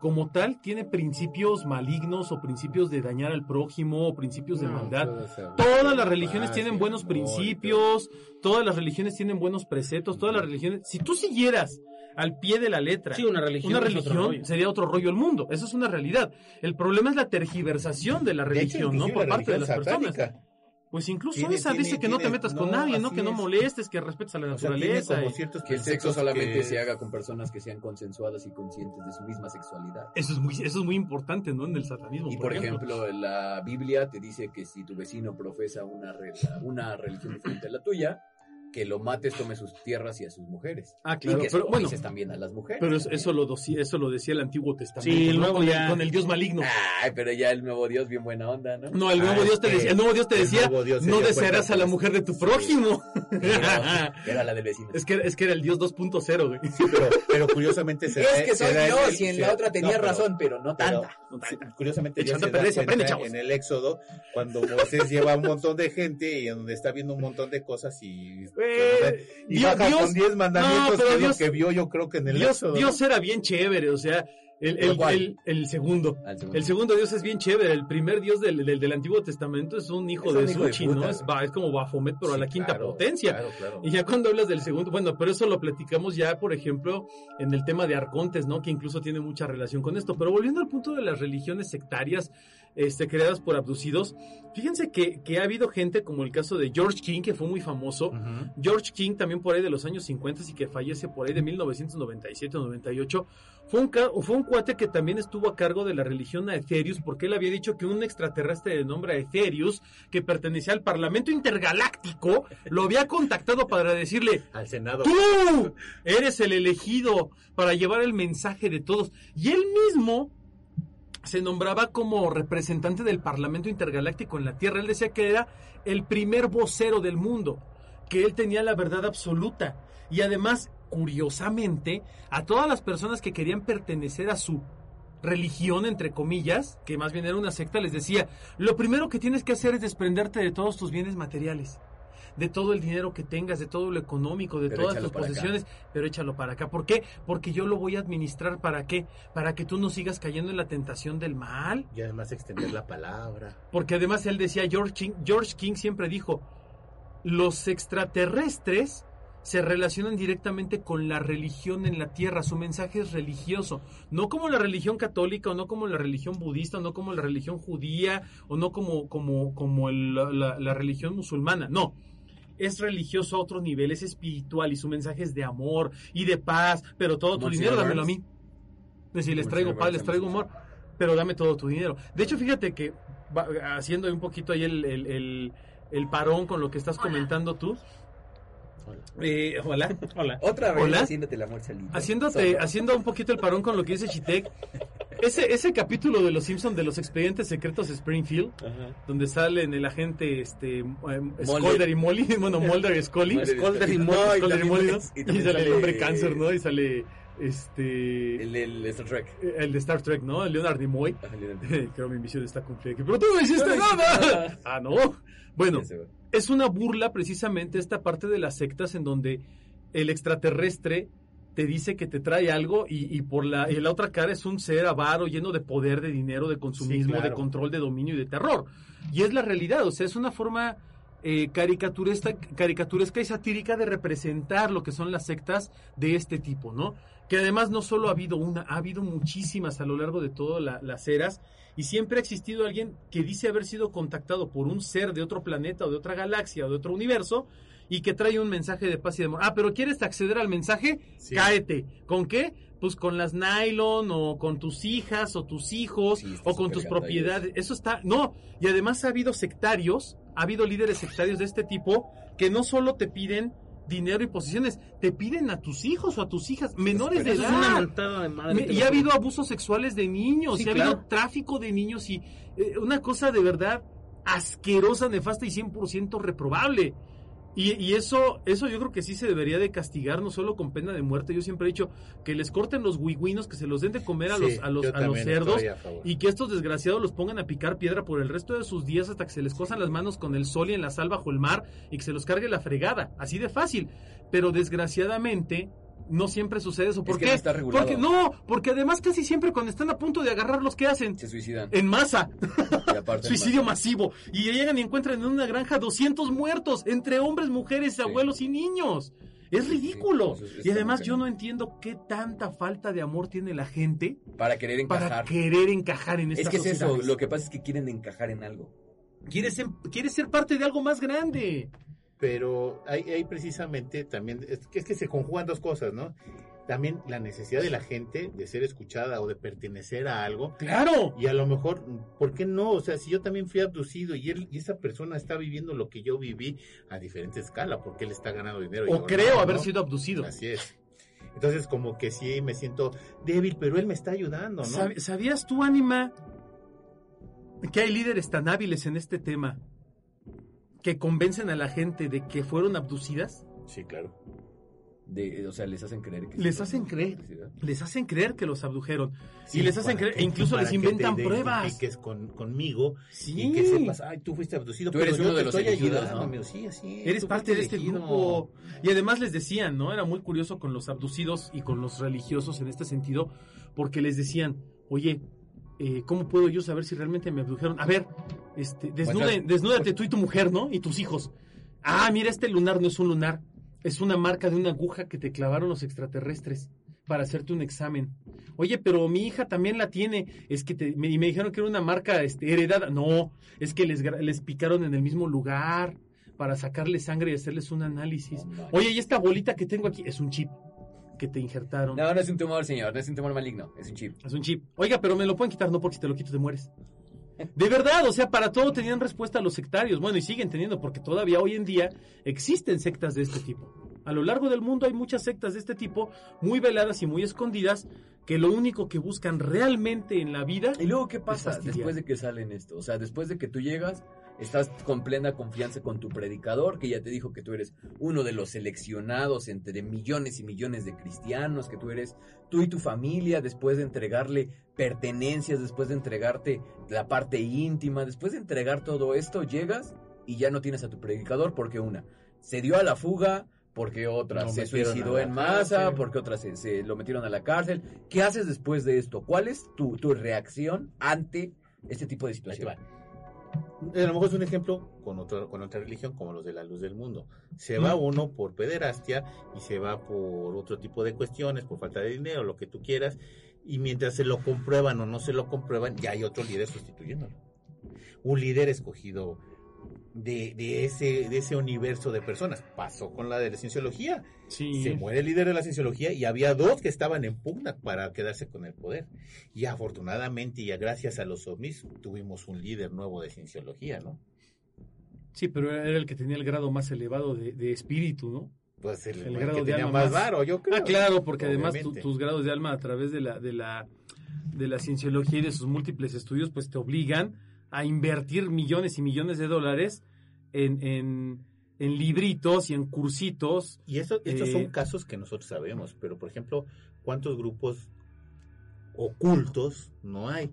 como tal tiene principios malignos o principios de dañar al prójimo o principios de maldad. Todas las religiones tienen buenos principios, todas las religiones tienen buenos preceptos, todas las religiones, si tú siguieras al pie de la letra Sí, una religión una otro sería otro rollo el mundo, eso es una realidad. El problema es la tergiversación de la De hecho, religión, ¿no? Por parte de las personas. Pues incluso Tiene- esa tiene- dice que no te metas con nadie, ¿no? Que no es. molestes, que respetes a la O sea, tiene naturaleza. como y- Que el sexo solamente que- se haga con personas que sean consensuadas y conscientes de su misma sexualidad. Eso es muy, eso es muy importante, ¿no? En el satanismo. Y por ejemplo, la Biblia te dice que si tu vecino profesa una, re- una religión diferente a la tuya, que lo mates, tome sus tierras y a sus mujeres. Ah, claro, y que pero pero, bueno. también a las mujeres. Pero eso, lo, doci- eso lo decía el Antiguo Testamento. Sí, el ¿no? nuevo con, ya- el, con el Dios maligno. Ay, pero ya el nuevo Dios, bien buena onda, ¿no? No, el nuevo Ah, Dios te es que decía, el nuevo Dios te el decía, nuevo Dios se no desearás a la mujer de tu sí. prójimo. Era, era la del vecino. es, que, es que era el Dios 2.0, güey. Sí, pero, pero curiosamente se Es que soy Dios el- y en la otra tenía no, pero- razón, pero no pero- tanta. sí, curiosamente ya Echando se pereza, aprende, en el Éxodo cuando Moisés lleva a un montón de gente y en donde está viendo un montón de cosas y, Eh, y Dios- baja Dios- con 10 mandamientos no, pero que, es lo Dios- que vio yo creo que en el Dios, Éxodo. ¿no? Dios era bien chévere, o sea, el, el, el- el segundo. El segundo Dios es bien chévere. El primer Dios del, del, del Antiguo Testamento es un hijo Es de Suchi, ¿no? Es, es como Bafomet, pero a la quinta claro, potencia. Claro, claro. Y ya cuando hablas del segundo, bueno, pero eso lo platicamos ya, por ejemplo, en el tema de arcontes, ¿no? Que incluso tiene mucha relación con esto. Pero volviendo al punto de las religiones sectarias este, creadas por abducidos, fíjense que, que ha habido gente como el caso de George King, que fue muy famoso. George King, también por ahí de los años 50 y que fallece por ahí de 1997 o 98, fue un, fue un cuate que también estuvo a cargo de la religión Aetherius, porque él había dicho que un extraterrestre de nombre Aetherius, que pertenecía al Parlamento Intergaláctico, lo había contactado para decirle, Al Senado. tú eres el elegido para llevar el mensaje de todos. Y él mismo se nombraba como representante del Parlamento Intergaláctico en la Tierra. Él decía que era el primer vocero del mundo, que él tenía la verdad absoluta. Y además, curiosamente, a todas las personas que querían pertenecer a su religión, entre comillas, que más bien era una secta, les decía, lo primero que tienes que hacer es desprenderte de todos tus bienes materiales, de todo el dinero que tengas, de todo lo económico, de Pero todas tus acá. posesiones, pero échalo para acá. ¿Por qué? Porque yo lo voy a administrar para qué? Para que tú no sigas cayendo en la tentación del mal. Y además extender la palabra. Porque además él decía, George King, George King siempre dijo, los extraterrestres se relacionan directamente con la religión en la Tierra, su mensaje es religioso, no como la religión católica, o no como la religión budista, o no como la religión judía, o no como, como, como el- la, la religión musulmana, no. Es religioso a otro nivel, es espiritual y su mensaje es de amor y de paz, pero todo tu dinero dámelo a mí. Es decir, les traigo paz, les traigo humor, pero dame todo tu dinero. De hecho, fíjate que va- haciendo un poquito ahí el, el- el- el parón con lo que estás comentando tú. Hola. Eh, hola. Hola. Otra vez Hola. haciéndote el amor solito. Haciéndote, Solo. haciendo un poquito el parón con lo que dice Chitek. Ese, ese capítulo de Los Simpsons de los expedientes secretos de Springfield, donde salen el agente este em, Scolder y Molly, bueno, Mulder y Scully. Mulder y Scolder y No, Molly, y Molly, ¿no? y sale el hombre cáncer, ¿no? Y sale este El del Star Trek. el de Star Trek, ¿no? El Leonard Nimoy. Ajá, Leonard. Creo mi misión está cumplida. Pero tú no hiciste No nada. nada. Ah, no. Bueno, es una burla precisamente esta parte de las sectas en donde el extraterrestre te dice que te trae algo y, y por la, y la otra cara es un ser avaro lleno de poder, de dinero, de consumismo, Sí, claro. de control, de dominio y de terror. Y es la realidad, o sea, es una forma eh, caricaturesca, caricaturesca y satírica de representar lo que son las sectas de este tipo, ¿no? Que además no solo ha habido una, ha habido muchísimas a lo largo de todas la- las eras y siempre ha existido alguien que dice haber sido contactado por un ser de otro planeta o de otra galaxia o de otro universo y que trae un mensaje de paz y de amor. Ah, pero ¿quieres acceder al mensaje? Sí. Cáete. ¿Con qué? Pues con las nylon o con tus hijas o tus hijos Sí, o con tus propiedades. Eso está, no. Y además ha habido sectarios, ha habido líderes sectarios de este tipo que no solo te piden dinero y posiciones, te piden a tus hijos o a tus hijas menores de edad. de madre. Me- te y ha habido abusos sexuales de niños, Sí, y ha claro. habido tráfico de niños y eh, una cosa de verdad asquerosa, nefasta y 100% reprobable. Y, y eso, eso yo creo que sí se debería de castigar, no solo con pena de muerte. Yo siempre he dicho que les corten los huigüinos, que se los den de comer a Sí, los, a los, a los cerdos a y que estos desgraciados los pongan a picar piedra por el resto de sus días hasta que se les cosan las manos con el sol y en la sal bajo el mar y que se los cargue la fregada. Así de fácil. Pero desgraciadamente no siempre sucede eso. ¿Por Es que qué? no está regulado. Porque no, porque además casi siempre cuando están a punto de agarrarlos, ¿qué hacen? Se suicidan. En masa, Y aparte suicidio masivo. Y llegan y encuentran en una granja 200 muertos, entre hombres, mujeres, abuelos y niños. Es ridículo. Sí, es- y además yo no entiendo qué tanta falta de amor tiene la gente Para querer encajar. para querer encajar en esta es que es eso, lo que pasa es que quieren encajar en algo. Quiere ser, quiere ser parte de algo más grande. Pero hay, hay precisamente también, es que, es que se conjugan dos cosas, ¿no? También la necesidad de la gente de ser escuchada o de pertenecer a algo. Claro. Y a lo mejor, ¿por qué no? O sea, si yo también fui abducido y, él, y esa persona está viviendo lo que yo viví a diferente escala, porque él está ganando dinero. O creo no, haber ¿no? sido abducido. Así es. Entonces, como que sí me siento débil, pero él me está ayudando, ¿no? ¿Sab- ¿Sabías tú, Anima, que hay líderes tan hábiles en este tema que convencen a la gente de que fueron abducidas? Sí, claro. De, o sea, les hacen creer que Les sí, hacen creer. Les hacen creer que los abdujeron. Sí, y les hacen creer, que- e incluso les que inventan te pruebas. identifiques con, conmigo Sí. y que sepas, ay, tú fuiste abducido, Tú pero eres yo uno de te los estoy elegidos, ayudando, ¿no? amigo. Sí, así es, Eres parte de este elegido. grupo. Y además les decían, ¿no? Era muy curioso con los abducidos y con los religiosos en este sentido, porque les decían, oye, eh, ¿cómo puedo yo saber si realmente me abdujeron? A ver, este, desnude- Muestras- desnúdate tú y tu mujer, ¿no? Y tus hijos. Ah, mira, este lunar no es un lunar, es una marca de una aguja que te clavaron los extraterrestres para hacerte un examen. Oye, pero mi hija también la tiene. Es que te, me, y me dijeron que era una marca este, heredada. No, es que les, les picaron en el mismo lugar para sacarle sangre y hacerles un análisis. Oye, y esta bolita que tengo aquí es un chip que te injertaron. No, no es un tumor, señor, no es un tumor maligno, es un chip. Es un chip. Oiga, pero me lo pueden quitar, no porque si te lo quito te mueres. De verdad, o sea, para todo tenían respuesta los sectarios. Bueno, y siguen teniendo, porque todavía hoy en día existen sectas de este tipo. A lo largo del mundo hay muchas sectas de este tipo, muy veladas y muy escondidas, que lo único que buscan realmente en la vida ¿Y luego qué pasa después de que salen esto? O sea, después de que tú llegas, estás con plena confianza con tu predicador, que ya te dijo que tú eres uno de los seleccionados entre millones y millones de cristianos, que tú eres tú y tu familia, después de entregarle pertenencias, después de entregarte la parte íntima, después de entregar todo esto, llegas y ya no tienes a tu predicador porque una, se dio a la fuga, porque otra se suicidó en masa, cárcel. porque otra se, se lo metieron a la cárcel. ¿Qué haces después de esto? ¿Cuál es tu, tu reacción ante este tipo de Ahí te situación? A lo mejor es un ejemplo con, otro, con otra religión como los de la luz del mundo. Se va uno por pederastia y se va por otro tipo de cuestiones, por falta de dinero, lo que tú quieras. Y mientras se lo comprueban o no se lo comprueban, ya hay otro líder sustituyéndolo. Un líder escogido de, de ese, de ese universo de personas. Pasó con la de la cienciología. Sí. Se muere el líder de la cienciología y había dos que estaban en pugna para quedarse con el poder. Y afortunadamente y gracias a los ovnis tuvimos un líder nuevo de cienciología, ¿no? Sí, pero era el que tenía el grado más elevado de, de espíritu, ¿no? Pues el, grado que de tenía alma más varo, yo creo. Ah, claro, porque además tu- tus grados de alma a través de la, de la de la cienciología y de sus múltiples estudios, pues te obligan a invertir millones y millones de dólares en, en, en libritos y en cursitos. Y eso, estos Eh, son casos que nosotros sabemos, pero por ejemplo, ¿cuántos grupos ocultos no hay?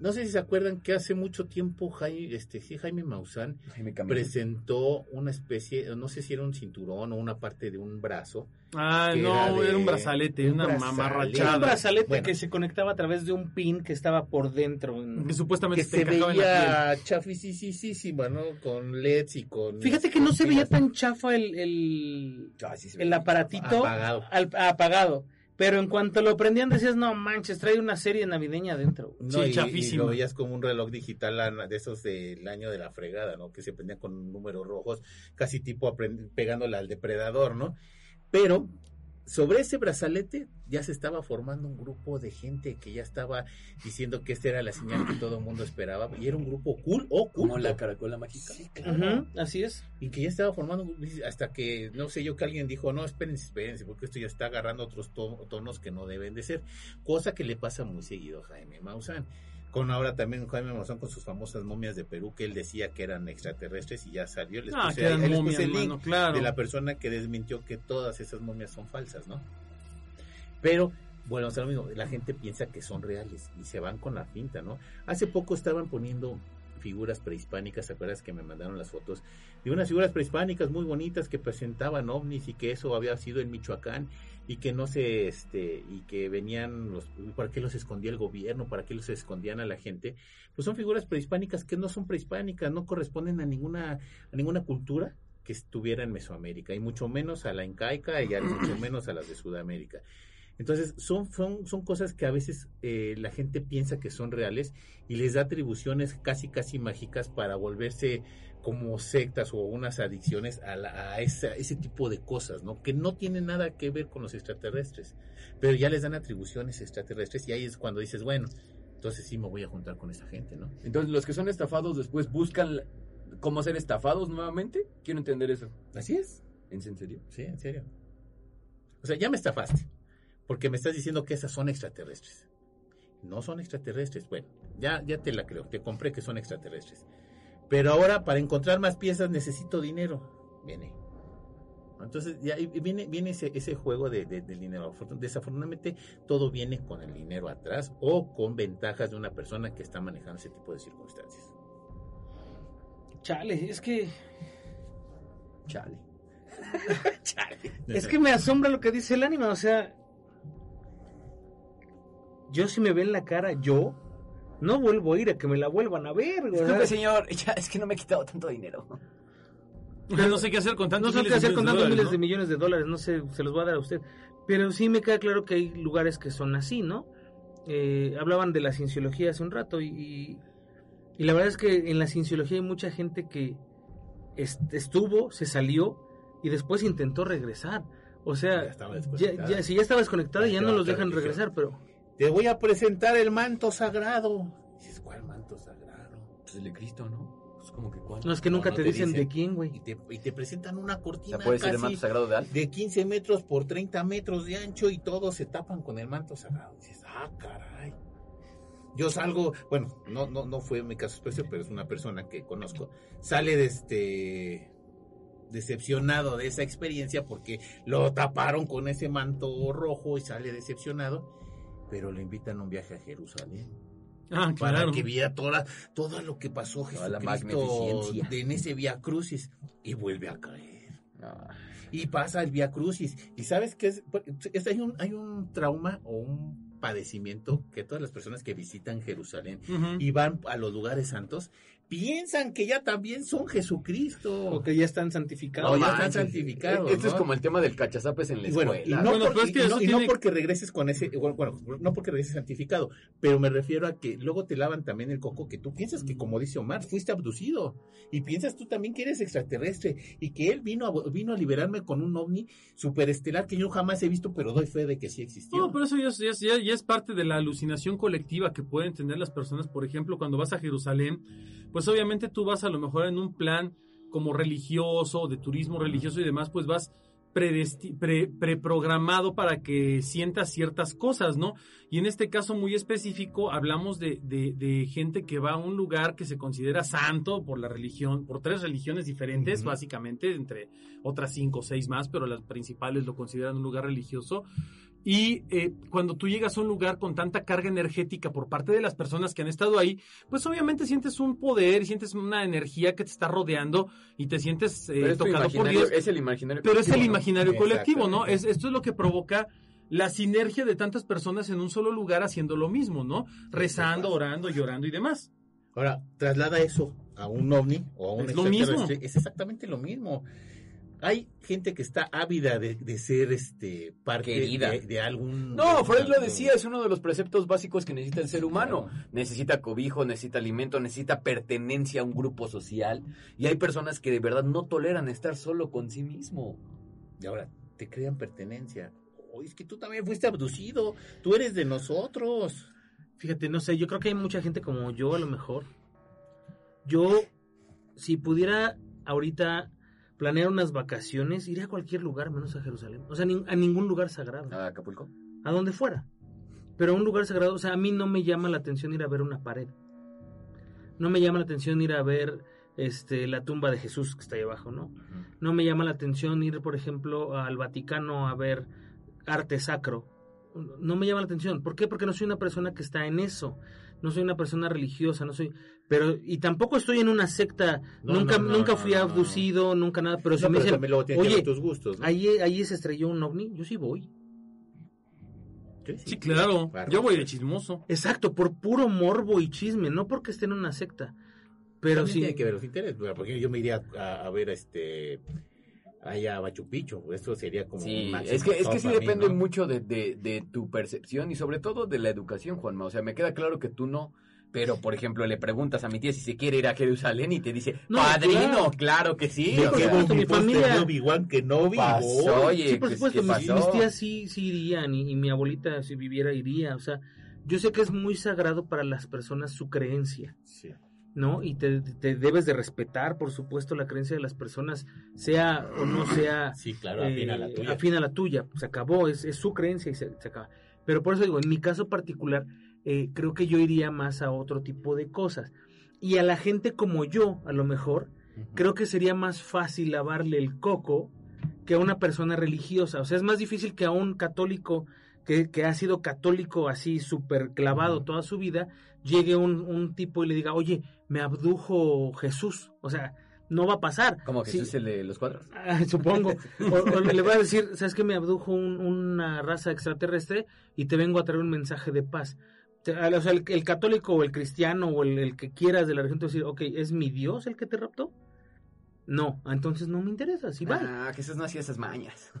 No sé si se acuerdan que hace mucho tiempo Jaime, este, sí, Jaime Maussan Jaime presentó una especie, no sé si era un cinturón o una parte de un brazo. Ah, no, era un brazalete, un una brazalete. Era un mamarrachada. brazalete Bueno. que se conectaba a través de un pin que estaba por dentro. en- Que supuestamente que se encajaba en la veía chafisísima, ¿no? Con LEDs y con... Fíjate que no se veía tan chafa el, el, Ah, sí se ve el bien aparatito apagado. al- apagado. Pero en cuanto lo prendían decías, no manches, trae una serie navideña adentro. No, Sí, y- lo veías como un reloj digital de esos del año de la fregada, ¿no? Que se prendían con números rojos, casi tipo pegándole al depredador, ¿no? Pero sobre ese brazalete ya se estaba formando un grupo de gente que ya estaba diciendo que esta era la señal que todo el mundo esperaba y era un grupo cool o cool Como la caracola mágica. Sí, claro. Ujú, así es. Y que ya estaba formando hasta que no sé yo que alguien dijo, "No, espérense, espérense, porque esto ya está agarrando otros to- tonos que no deben de ser." Cosa que le pasa muy seguido a Jaime Maussan. Con ahora también Jaime Maussan con sus famosas momias de Perú que él decía que eran extraterrestres y ya salió. Les Ah, puse ahí- les momias, puse el link mano, claro. de la persona que desmintió que todas esas momias son falsas, ¿no? Pero, bueno, o sea, lo mismo, la gente piensa que son reales y se van con la finta, ¿no? Hace poco estaban poniendo figuras prehispánicas, ¿te acuerdas que me mandaron las fotos? De unas figuras prehispánicas muy bonitas que presentaban ovnis y que eso había sido en Michoacán y que no se, este, y que venían los, ¿para qué los escondía el gobierno? ¿Para qué los escondían a la gente? Pues son figuras prehispánicas que no son prehispánicas, no corresponden a ninguna, a ninguna cultura que estuviera en Mesoamérica, y mucho menos a la incaica y mucho menos a las de Sudamérica. Entonces, son, son, son cosas que a veces eh, la gente piensa que son reales y les da atribuciones casi, casi mágicas para volverse como sectas o unas adicciones a, la- a esa- ese tipo de cosas, ¿no? Que no tienen nada que ver con los extraterrestres, pero ya les dan atribuciones extraterrestres y ahí es cuando dices, bueno, entonces sí me voy a juntar con esa gente, ¿no? Entonces, los que son estafados después buscan cómo ser estafados nuevamente. Quiero entender eso. Así es. ¿En serio? Sí, en serio. O sea, ya me estafaste. Porque me estás diciendo que esas son extraterrestres. No son extraterrestres. Bueno, ya, ya te la creo. Te compré que son extraterrestres. Pero ahora, para encontrar más piezas, necesito dinero. Viene. Entonces, ya viene, viene ese, ese juego de, de- del dinero. Afortun- Desafortunadamente, todo viene con el dinero atrás o con ventajas de una persona que está manejando ese tipo de circunstancias. Chale, es que Chale. es que me asombra lo que dice el ánima, o sea, yo si me ven la cara, yo no vuelvo a ir a que me la vuelvan a ver, ¿verdad? Disculpe, señor. Ya, es que no me he quitado tanto dinero. no sé qué hacer con No tantos sé qué miles de hacer con tantos dólares, miles ¿no? de millones de dólares, no sé, se los voy a dar a usted. Pero sí me queda claro que hay lugares que son así, ¿no? Eh, hablaban de la cienciología hace un rato y, y, y la verdad es que en la cienciología hay mucha gente que est- estuvo, se salió y después intentó regresar. O sea, Ya si ya estaba desconectada Ya ya no los dejan regresar, pero Te voy a presentar el manto sagrado. Dices, ¿cuál manto sagrado? Pues el de Cristo, ¿no? Pues como que cuál. no es que nunca no te, te dicen dicen. de quién, Y güey. te, y te presentan una O cortina sea, puede ser el casi manto sagrado de Alf. de 15 metros por 30 metros de ancho y todos se tapan con el manto sagrado. Dices, ah, caray. Yo salgo, bueno, no, no, no fue mi caso especial, pero es una persona que conozco. Sale de este decepcionado de esa experiencia porque lo taparon con ese manto rojo y sale decepcionado, pero le invitan a un viaje a Jerusalén. Ah, para claro. que viera toda, todo lo que pasó Toda la Jesucristo magnificencia. de- en ese Via Crucis y vuelve a caer. Ah, y pasa el Via Crucis. Y sabes que es, es- hay un hay un trauma o un padecimiento que todas las personas que visitan Jerusalén y van a los lugares santos piensan que ya también son Jesucristo O que ya están santificados. No, ya están santificados, Esto es ¿no? como el tema del cachazapes en la Y bueno, y escuela. no, Bueno, por- pero es y que no- y no porque regreses con ese, bueno, bueno, no porque regreses santificado, pero me refiero a que luego te lavan también el coco que tú piensas que, como dice Omar, fuiste abducido y piensas tú también que eres extraterrestre y que él vino a, vino a liberarme con un ovni superestelar que yo jamás he visto, pero doy fe de que sí existió. No, pero eso ya es, ya es- ya- ya es parte de la alucinación colectiva que pueden tener las personas. Por ejemplo, cuando vas a Jerusalén, pues obviamente tú vas a lo mejor en un plan como religioso, de turismo religioso y demás, pues vas predesti- pre- preprogramado para que sientas ciertas cosas, ¿no? Y en este caso muy específico hablamos de, de- de gente que va a un lugar que se considera santo por la religión, por tres religiones diferentes, básicamente, entre otras cinco o seis más, pero las principales lo consideran un lugar religioso. Y eh, cuando tú llegas a un lugar con tanta carga energética por parte de las personas que han estado ahí, pues obviamente sientes un poder, sientes una energía que te está rodeando y te sientes eh, Pero es tu tocado por Dios. es el imaginario Pero es el colectivo, ¿no? imaginario colectivo, ¿no? Es, esto es lo que provoca la sinergia de tantas personas en un solo lugar haciendo lo mismo, ¿no? Rezando, orando, llorando y demás. Ahora, traslada eso a un ovni o a un Es lo extraterrestre, es exactamente lo mismo. Hay gente que está ávida de, de ser este parte de, de algún... No, de- Freud lo de- decía, es uno de los preceptos básicos que necesita el ser humano. Necesita cobijo, necesita alimento, necesita pertenencia a un grupo social. Y hay personas que de verdad no toleran estar solo con sí mismo. Y ahora, te crean pertenencia "Oh, es que tú también fuiste abducido, tú eres de nosotros. Fíjate, no sé, yo creo que hay mucha gente como yo a lo mejor. Yo, si pudiera ahorita planear unas vacaciones, iría a cualquier lugar menos a Jerusalén. O sea, ni- a ningún lugar sagrado. ¿A Acapulco? a donde fuera. Pero un lugar sagrado, o sea, a mí no me llama la atención ir a ver una pared. No me llama la atención ir a ver este la tumba de Jesús que está ahí abajo, ¿no? No me llama la atención ir, por ejemplo, al Vaticano a ver arte sacro. No me llama la atención. ¿Por qué? Porque no soy una persona que está en eso. No soy una persona religiosa, no soy, pero y tampoco estoy en una secta. No, nunca, no, no, nunca fui no, no. abducido, nunca nada. Pero si No, me pero dicen, oye, tus gustos, ¿no? ahí, ahí se estrelló un ovni, yo sí voy. Sí, Sí, claro. Claro. Yo voy de chismoso. Exacto, por puro morbo y chisme, no porque esté en una secta. Pero También sí. tiene que ver los intereses, porque yo me iría a, a ver este allá a Machu Picchu, esto sería como Sí, un es que, es que sí mí, depende ¿no? mucho de, de, de tu percepción y sobre todo de la educación, Juanma. O sea, me queda claro que tú no, pero por ejemplo le preguntas a mi tía si se quiere ir a Jerusalén y te dice, No, padrino, claro. claro, que sí. Sí, que sea, supuesto, mi familia- Obi-Wan Kenobi, pasó, voy. oye, Sí, por pues, supuesto, mis tías sí, sí irían y, y mi abuelita si viviera iría. O sea, yo sé que es muy sagrado para las personas su creencia, Sí. ¿No? Y te, te debes de respetar, por supuesto, la creencia de las personas, sea o no sea Sí, claro, afín a la eh, tuya. afín a la tuya. Se acabó, es, es su creencia y se, se acaba. Pero por eso digo, en mi caso particular, eh, creo que yo iría más a otro tipo de cosas. Y a la gente como yo, a lo mejor, creo que sería más fácil lavarle el coco que a una persona religiosa. O sea, es más difícil que a un católico que, que ha sido católico así súper clavado toda su vida, llegue un, un tipo y le diga, oye, me abdujo Jesús. O sea, no va a pasar. Como Sí, Jesús el de los cuadros. Ah, supongo. O, o le va a decir, ¿sabes que me abdujo un- una raza extraterrestre y te vengo a traer un mensaje de paz? O sea, el, el católico o el cristiano o el, el que quieras de la religión te va a decir, ok, ¿es mi Dios el que te raptó? No, entonces no me interesa, sí, vale. Ah, Jesús no hacía esas mañas.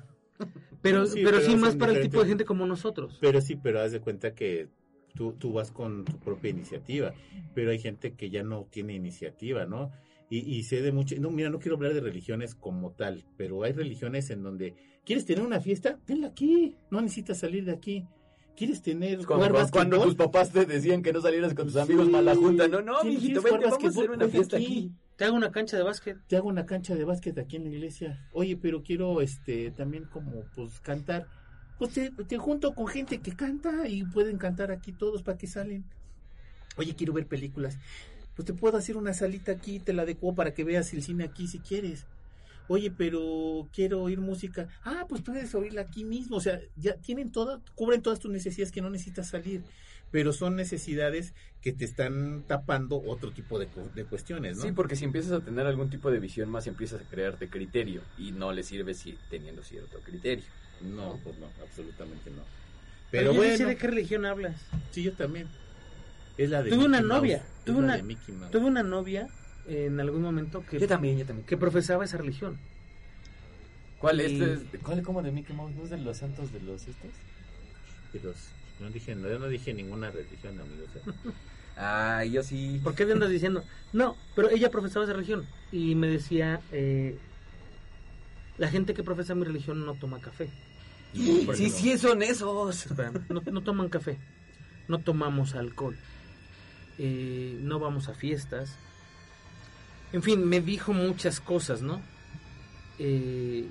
pero, sí, pero pero sí más para el tipo de gente como nosotros. Pero sí, pero haz de cuenta que tú, tú vas con tu propia iniciativa, pero hay gente que ya no tiene iniciativa, ¿no? Y, y sé de mucho, no, mira, no quiero hablar de religiones como tal, pero hay religiones en donde, ¿quieres tener una fiesta? Tenla aquí, no necesitas salir de aquí. ¿Quieres tener Cuando, jugar cuando tus papás te decían que no salieras con tus Sí. amigos mala junta. No, no, mijito, ¿quieres vente, vamos a hacer una fiesta aquí. aquí. Te hago una cancha de básquet. te hago una cancha de básquet aquí en la iglesia. Oye, pero quiero este también como pues cantar. Pues te, junto con gente que canta y pueden cantar aquí todos para que salen. Oye, quiero ver películas. Pues te puedo hacer una salita aquí, te la adecuo para que veas el cine aquí si quieres. Oye, pero quiero oír música. Ah, pues puedes oírla aquí mismo. O sea, ya tienen todo, cubren todas tus necesidades que no necesitas salir. Pero son necesidades que te están tapando otro tipo de, de cuestiones, ¿no? Sí, porque si empiezas a tener algún tipo de visión más, empiezas a crearte criterio y no le sirve si teniendo cierto criterio. No, pues no, absolutamente no. Pero Pero yo bueno, sé de qué religión hablas. sí, yo también. Es la de Tuve una Mickey Mouse, novia, es tuve una- de Mickey Mouse. Tuve una novia en algún momento que, Yo también, yo también. que profesaba esa religión. ¿Cuál, Y- este es, ¿Cuál como de Mickey Mouse? ¿No es de los santos de los estos? De los- no dije, no, yo no dije ninguna religión, amigos. Ah, yo sí. ¿Por qué te andas diciendo? No, pero ella profesaba esa religión y me decía, eh, la gente que profesa mi religión no toma café. Sí, ejemplo, sí, son esos. Espérame, no, no toman café, no tomamos alcohol, eh, no vamos a fiestas. En fin, me dijo muchas cosas, ¿no? Eh...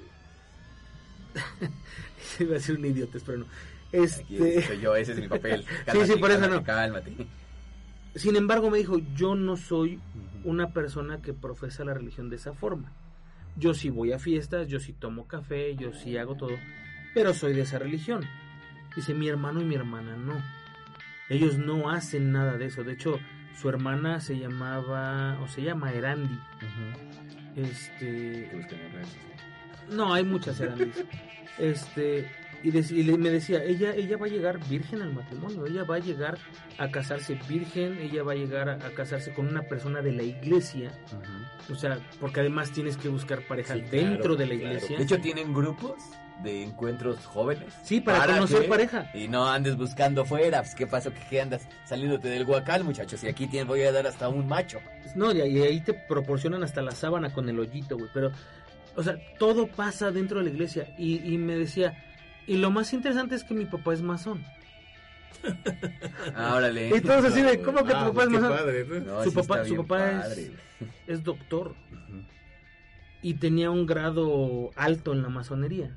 Iba a ser un idiota, pero no. Aquí Este... soy yo, ese es mi papel. sí, por eso no. Cálmate. Sin embargo, me dijo, yo no soy una persona que profesa la religión de esa forma. Yo sí voy a fiestas, yo sí tomo café, yo sí hago todo, pero soy de esa religión. Dice, mi hermano y mi hermana no. Ellos no hacen nada de eso. De hecho, su hermana se llamaba, o se llama Erandi. Este, no, hay muchas Erandis. Este, y, le- me decía, ella, ella va a llegar virgen al matrimonio, ella va a llegar a casarse virgen, ella va a llegar a, a casarse con una persona de la iglesia, o sea, porque además tienes que buscar pareja Sí, dentro claro, de la claro. iglesia. De hecho, tienen grupos de encuentros jóvenes. sí, para, conocer que- pareja. Y no andes buscando fuera. Pues, ¿Qué pasó? ¿Qué, qué andas saliéndote del guacal, muchachos? Y aquí tienes, voy a dar hasta un macho. No, y ahí- y ahí te proporcionan hasta la sábana con el hoyito, güey, pero, o sea, todo pasa dentro de la iglesia. Y, y me decía, Y lo más interesante es que mi papá es masón. Ah, órale. Y todos así de, ¿cómo que tu Ah, papá es masón? padre, ¿no? No, su sí papá, su papá padre, es, doctor y tenía un grado alto en la masonería.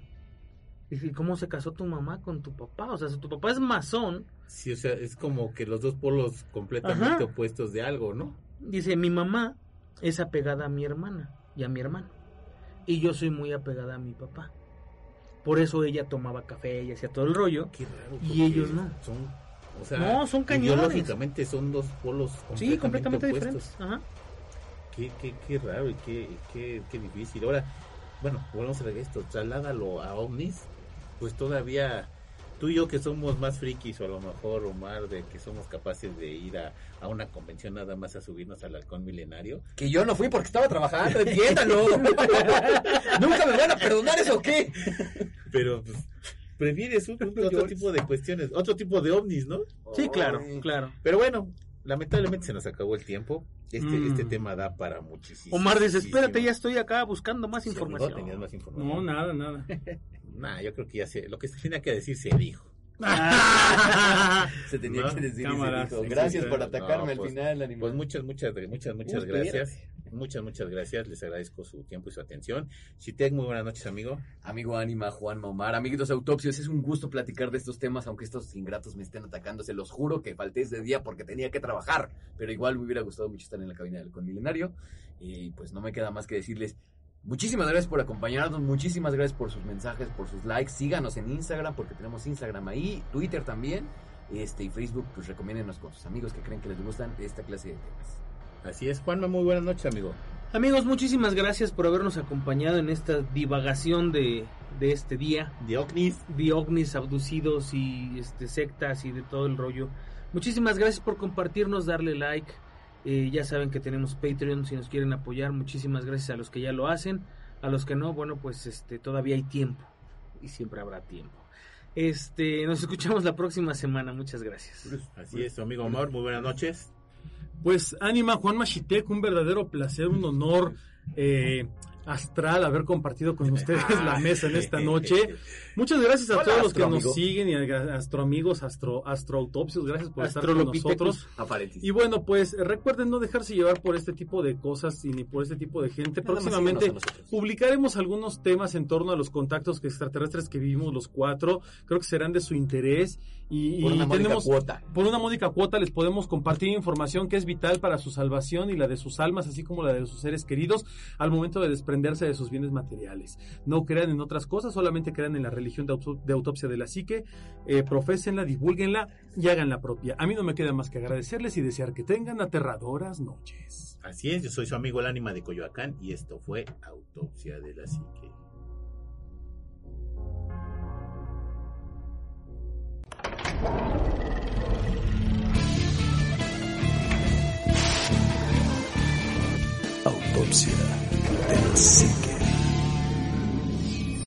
Dije, ¿cómo se casó tu mamá con tu papá? O sea, si tu papá es masón, Sí, o sea, es como que los dos polos completamente Ajá. opuestos de algo, ¿no? dice, mi mamá es apegada a mi hermana y a mi hermano. Y yo soy muy apegada a mi papá. Por eso ella tomaba café y hacía todo el rollo. Qué raro. Y ellos no. Son, o sea, No, son cañones. Ideológicamente son dos polos completamente, Sí, completamente opuestos. diferentes. Ajá. Qué, qué, qué raro y qué, qué, qué difícil. Ahora, bueno, volvemos a esto, trasládalo a ovnis, pues todavía tú y yo que somos más frikis o a lo mejor Omar de que somos capaces de ir a, a una convención nada más a subirnos al halcón milenario. Que yo no fui porque estaba trabajando, entiéndalo. ¿Nunca me van a perdonar eso o qué? Pero pues, prefieres un- otro tipo de cuestiones, otro tipo de ovnis, ¿no? Sí, claro, claro. Pero bueno, lamentablemente se nos acabó el tiempo. Este, Mm. este tema da para muchísimo. Omar dice, espérate, ya estoy acá buscando más No, información. tenías más información. No, nada, nada. Nah, yo creo que ya sé. Lo que se tenía que decir se dijo. Se tenía No, que decir y se cámaras, dijo. Gracias sí, por sí. atacarme No, al pues- final, animal. Pues muchas, muchas, muchas, muchas Uy, gracias. Muchas, muchas gracias. Les agradezco su tiempo y su atención. Chitec, muy buenas noches, amigo. Amigo Anima, Juan Maumar, amiguitos autopsios, es un gusto platicar de estos temas, aunque estos ingratos me estén atacando. Se los juro que falté ese día porque tenía que trabajar, pero igual me hubiera gustado mucho estar en la cabina del Con Milenario. Y pues no me queda más que decirles muchísimas gracias por acompañarnos, muchísimas gracias por sus mensajes, por sus likes. Síganos en Instagram porque tenemos Instagram ahí, Twitter también. Este, y Facebook, pues recomiéndenos con sus amigos que creen que les gustan esta clase de temas. Así es, Juanma, muy buenas noches, amigo. Amigos, muchísimas gracias por habernos acompañado en esta divagación de, de este día. De ovnis. de ovnis abducidos y este, sectas y de todo el rollo. Muchísimas gracias por compartirnos, darle like. Eh, ya saben que tenemos Patreon si nos quieren apoyar. Muchísimas gracias a los que ya lo hacen. A los que no, bueno, pues este todavía hay tiempo y siempre habrá tiempo. Este, nos escuchamos la próxima semana. Muchas gracias. Así es, amigo Omar, muy buenas noches. Pues Anima, Juan Machitec, un verdadero placer, un honor eh, astral haber compartido con ustedes la mesa en esta noche. Muchas gracias a Hola, todos los que nos siguen y a astroamigos, astro, astroautopsios, gracias por estar con nosotros. Y bueno, pues recuerden no dejarse llevar por este tipo de cosas y ni por este tipo de gente. Próximamente publicaremos algunos temas en torno a los contactos extraterrestres que vivimos los cuatro. Creo que serán de su interés. Y, Por una módica tenemos, cuota. por una módica cuota les podemos compartir información que es vital para su salvación y la de sus almas, así como la de sus seres queridos, al momento de desprenderse de sus bienes materiales. No crean en otras cosas, solamente crean en la religión de, auto- de autopsia de la psique, eh, profésenla, divulguenla y hagan la propia. A mí no me queda más que agradecerles y desear que tengan aterradoras noches. Así es, yo soy su amigo el ánima de Coyoacán y esto fue Autopsia de la Psique. Autopsia de la psique.